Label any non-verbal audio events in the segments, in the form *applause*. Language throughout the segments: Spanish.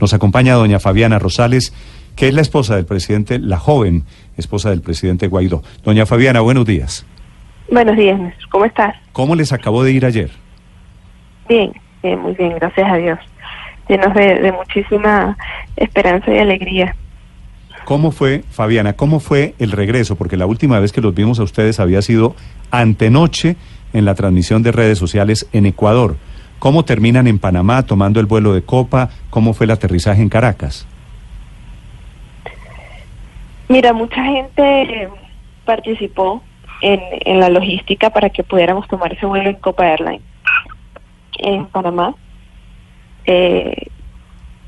Nos acompaña doña Fabiana Rosales, que es la esposa del presidente, la joven esposa del presidente Guaidó. Doña Fabiana, buenos días. Buenos días, ¿cómo estás? ¿Cómo les acabó de ir ayer? Bien, muy bien, gracias a Dios. Llenos de, muchísima esperanza y alegría. ¿Cómo fue, Fabiana, cómo fue el regreso? Porque la última vez que los vimos a ustedes había sido antenoche en la transmisión de redes sociales en Ecuador. ¿Cómo terminan en Panamá tomando el vuelo de Copa? ¿Cómo fue el aterrizaje en Caracas? Mira, mucha gente participó en, la logística para que pudiéramos tomar ese vuelo en Copa Airlines en Panamá. Eh,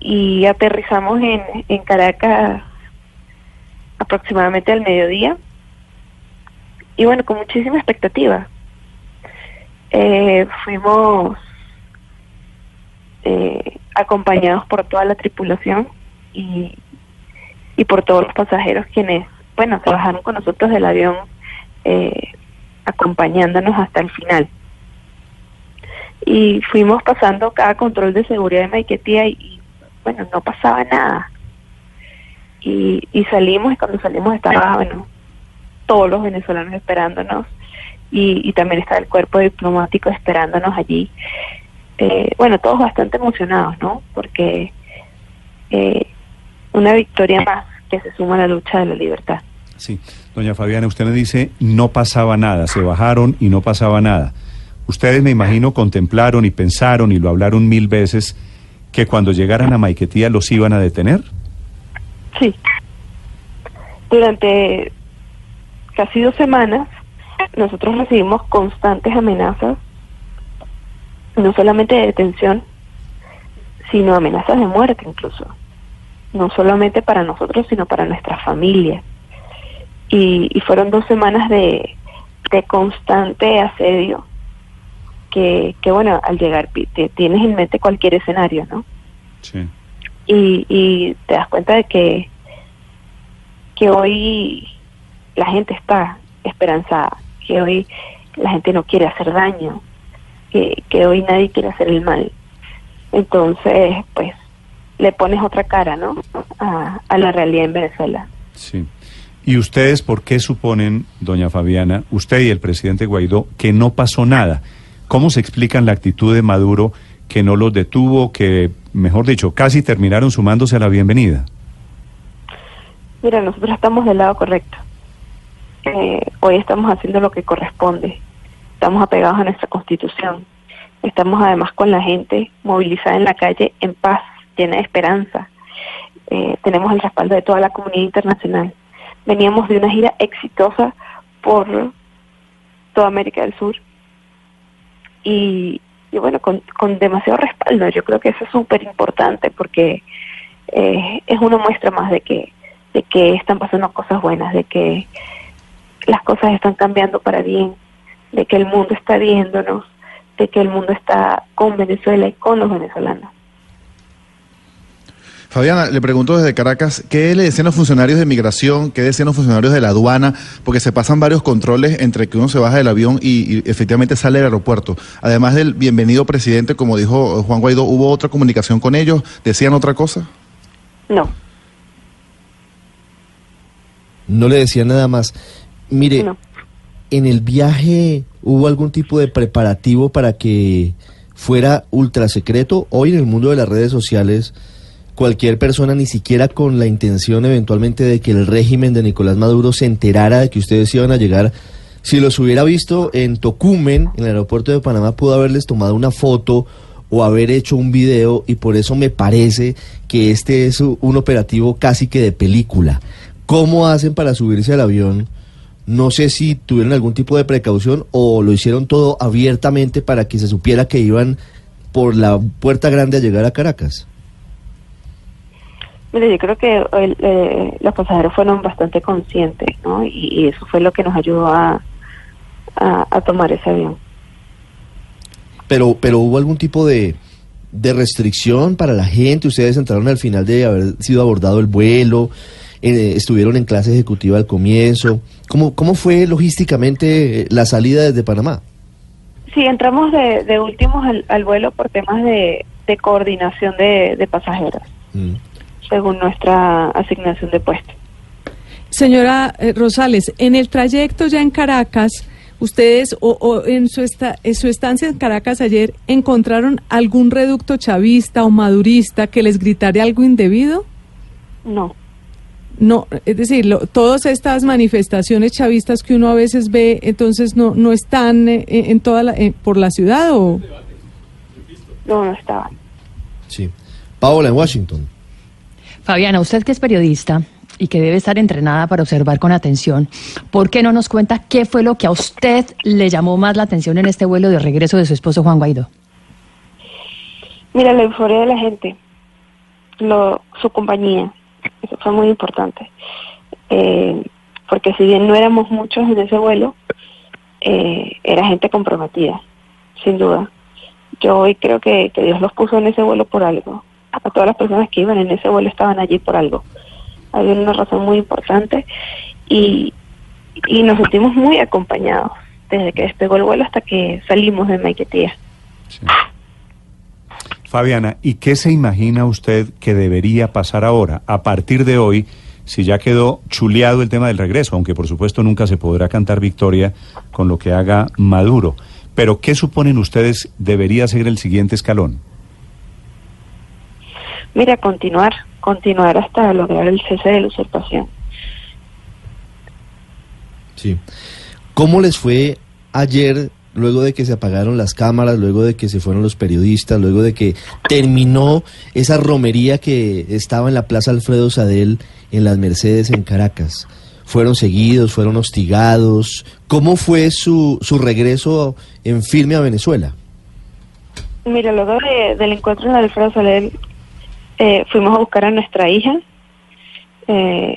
y aterrizamos en, en Caracas aproximadamente al mediodía. Y bueno, con muchísima expectativa. Eh, fuimos eh, acompañados por toda la tripulación y, y por todos los pasajeros quienes, bueno, trabajaron con nosotros del avión eh, acompañándonos hasta el final. Y fuimos pasando cada control de seguridad de Maiquetía y, bueno, no pasaba nada. Y, y salimos y cuando salimos estaba, bueno, todos los venezolanos esperándonos y, y también estaba el cuerpo diplomático esperándonos allí eh, bueno, todos bastante emocionados, ¿no? Porque eh, una victoria más que se suma a la lucha de la libertad. Sí, doña Fabiana, usted me dice, no pasaba nada, se bajaron y no pasaba nada. Ustedes, me imagino, contemplaron y pensaron y lo hablaron mil veces que cuando llegaran a Maiquetía los iban a detener. Sí. Durante casi dos semanas nosotros recibimos constantes amenazas no solamente de detención, sino amenazas de muerte incluso, no solamente para nosotros, sino para nuestra familia. Y, fueron dos semanas de, de constante asedio, que, que bueno, al llegar te, tienes en mente cualquier escenario, ¿no? Sí. Y, y te das cuenta de que, que hoy la gente está esperanzada, que hoy la gente no quiere hacer daño, que, hoy nadie quiere hacer el mal. Entonces, pues, le pones otra cara, ¿no? A, a la realidad en Venezuela. Sí. ¿Y ustedes por qué suponen, doña Fabiana, usted y el presidente Guaidó, que no pasó nada? ¿Cómo se explican la actitud de Maduro que no los detuvo, que, mejor dicho, casi terminaron sumándose a la bienvenida? Mira, nosotros estamos del lado correcto. Eh, hoy estamos haciendo lo que corresponde estamos apegados a nuestra constitución, estamos además con la gente movilizada en la calle en paz, llena de esperanza, eh, tenemos el respaldo de toda la comunidad internacional. Veníamos de una gira exitosa por toda América del Sur y, bueno, con, demasiado respaldo. Yo creo que eso es súper importante porque eh, es una muestra más de que, de que están pasando cosas buenas, de que las cosas están cambiando para bien de que el mundo está viéndonos, de que el mundo está con Venezuela y con los venezolanos. Fabiana, le pregunto desde Caracas, ¿qué le decían los funcionarios de migración, qué decían los funcionarios de la aduana? Porque se pasan varios controles entre que uno se baja del avión y, efectivamente sale del aeropuerto. Además del bienvenido presidente, como dijo Juan Guaidó, ¿hubo otra comunicación con ellos? ¿Decían otra cosa? No. No le decían nada más. Mire, no en el viaje hubo algún tipo de preparativo para que fuera ultra secreto. Hoy en el mundo de las redes sociales, cualquier persona, ni siquiera con la intención eventualmente de que el régimen de Nicolás Maduro se enterara de que ustedes iban a llegar, si los hubiera visto en Tocumen, en el aeropuerto de Panamá, pudo haberles tomado una foto o haber hecho un video y por eso me parece que este es un operativo casi que de película. ¿Cómo hacen para subirse al avión? No sé si tuvieron algún tipo de precaución o lo hicieron todo abiertamente para que se supiera que iban por la puerta grande a llegar a Caracas. Mire, yo creo que eh, los pasajeros fueron bastante conscientes, ¿no? Y, eso fue lo que nos ayudó a, a, tomar ese avión. Pero, pero hubo algún tipo de, de restricción para la gente. Ustedes entraron al final de haber sido abordado el vuelo, eh, estuvieron en clase ejecutiva al comienzo. ¿Cómo, cómo fue logísticamente eh, la salida desde Panamá? Sí, entramos de, de últimos al, vuelo por temas de, de coordinación de, pasajeros, mm. según nuestra asignación de puesto. Señora eh, Rosales, en el trayecto ya en Caracas, ¿ustedes o, en, su en su estancia en Caracas ayer encontraron algún reducto chavista o madurista que les gritara algo indebido? No. No, es decir, todas estas manifestaciones chavistas que uno a veces ve, entonces no no están eh, en toda la, eh, por la ciudad o no no estaban. Sí. Paola en Washington. Fabiana, usted que es periodista y que debe estar entrenada para observar con atención, ¿por qué no nos cuenta qué fue lo que a usted le llamó más la atención en este vuelo de regreso de su esposo Juan Guaidó? Mira, la euforia de la gente, lo, su compañía, eso fue muy importante. Eh, porque si bien no éramos muchos en ese vuelo, eh, era gente comprometida, sin duda. Yo hoy creo que, Dios los puso en ese vuelo por algo. A todas las personas que iban en ese vuelo estaban allí por algo. Había una razón muy importante y, y nos sentimos muy acompañados desde que despegó el vuelo hasta que salimos de Maiquetía. Fabiana, ¿y qué se imagina usted que debería pasar ahora, a partir de hoy, si ya quedó chuleado el tema del regreso, aunque por supuesto nunca se podrá cantar victoria con lo que haga Maduro? Pero ¿qué suponen ustedes debería ser el siguiente escalón? Mira, continuar, continuar hasta lograr el cese de la usurpación. Sí. ¿Cómo les fue ayer luego de que se apagaron las cámaras, luego de que se fueron los periodistas, luego de que terminó esa romería que estaba en la Plaza Alfredo Sadel en las Mercedes en Caracas. Fueron seguidos, fueron hostigados. ¿Cómo fue su, su regreso en firme a Venezuela? Mira, luego del encuentro en Alfredo Sadel, eh, fuimos a buscar a nuestra hija, eh,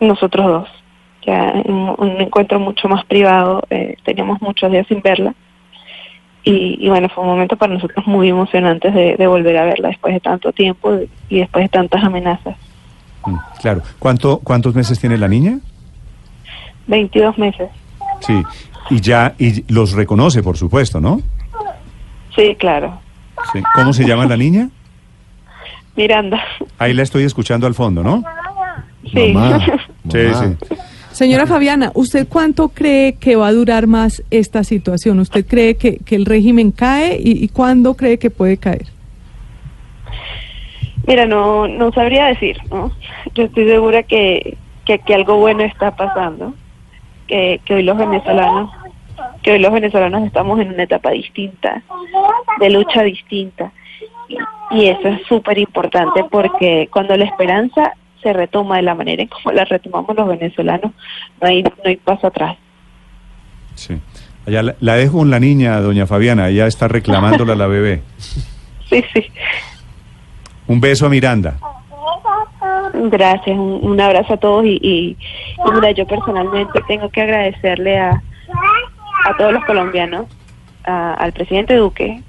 nosotros dos ya un, encuentro mucho más privado, eh, teníamos muchos días sin verla. Y, bueno, fue un momento para nosotros muy emocionante de, volver a verla después de tanto tiempo y después de tantas amenazas. Mm, claro. ¿Cuánto, ¿Cuántos meses tiene la niña? 22 meses. Sí, y ya y los reconoce, por supuesto, ¿no? Sí, claro. ¿Cómo se llama la niña? Miranda. Ahí la estoy escuchando al fondo, ¿no? Sí. Sí, sí. Señora Fabiana, ¿usted cuánto cree que va a durar más esta situación? ¿Usted cree que, el régimen cae y, cuándo cree que puede caer? Mira, no, no sabría decir, ¿no? Yo estoy segura que, que algo bueno está pasando, que, que hoy los venezolanos, que hoy los venezolanos estamos en una etapa distinta, de lucha distinta. Y eso es súper importante porque cuando la esperanza se retoma de la manera en como la retomamos los venezolanos, no hay, no hay paso atrás. Sí. Allá la, dejo con la niña, doña Fabiana, ella está reclamándola a la bebé. *laughs* Sí, sí. Un beso a Miranda. Gracias, un, abrazo a todos y, y, mira, yo personalmente tengo que agradecerle a, a todos los colombianos, al presidente Duque,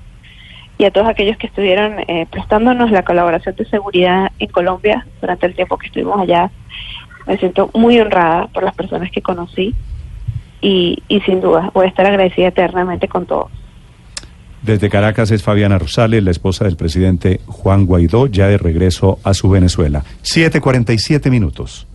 y a todos aquellos que estuvieron eh, prestándonos la colaboración de seguridad en Colombia durante el tiempo que estuvimos allá. Me siento muy honrada por las personas que conocí y, y sin duda voy a estar agradecida eternamente con todos. Desde Caracas es Fabiana Rosales, la esposa del presidente Juan Guaidó, ya de regreso a su Venezuela. 7.47 minutos.